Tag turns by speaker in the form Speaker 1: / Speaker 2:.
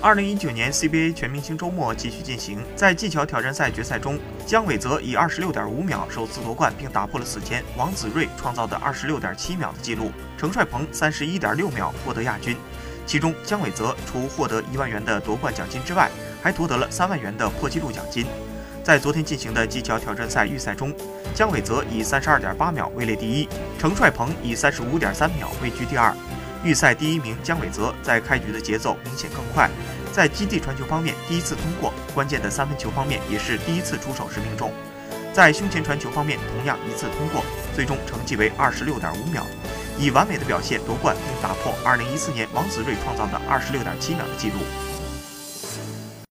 Speaker 1: 二零一九年 CBA 全明星周末继续进行，在技巧挑战赛决赛中，姜伟泽以二十六点五秒首次夺冠，并打破了此前王子睿创造的二十六点七秒的记录。程帅鹏三十一点六秒获得亚军，其中姜伟泽除获得一万元的夺冠奖金之外，还夺得了三万元的破纪录奖金。在昨天进行的技巧挑战赛预赛中，姜伟泽以三十二点八秒位列第一，程帅鹏以三十五点三秒位居第二。预赛第一名姜伟泽在开局的节奏明显更快，在基地传球方面第一次通过，关键的三分球方面也是第一次出手时命中，在胸前传球方面同样一次通过，最终成绩为二十六点五秒，以完美的表现夺冠，并打破二零一四年王子睿创造的二十六点七秒的记录。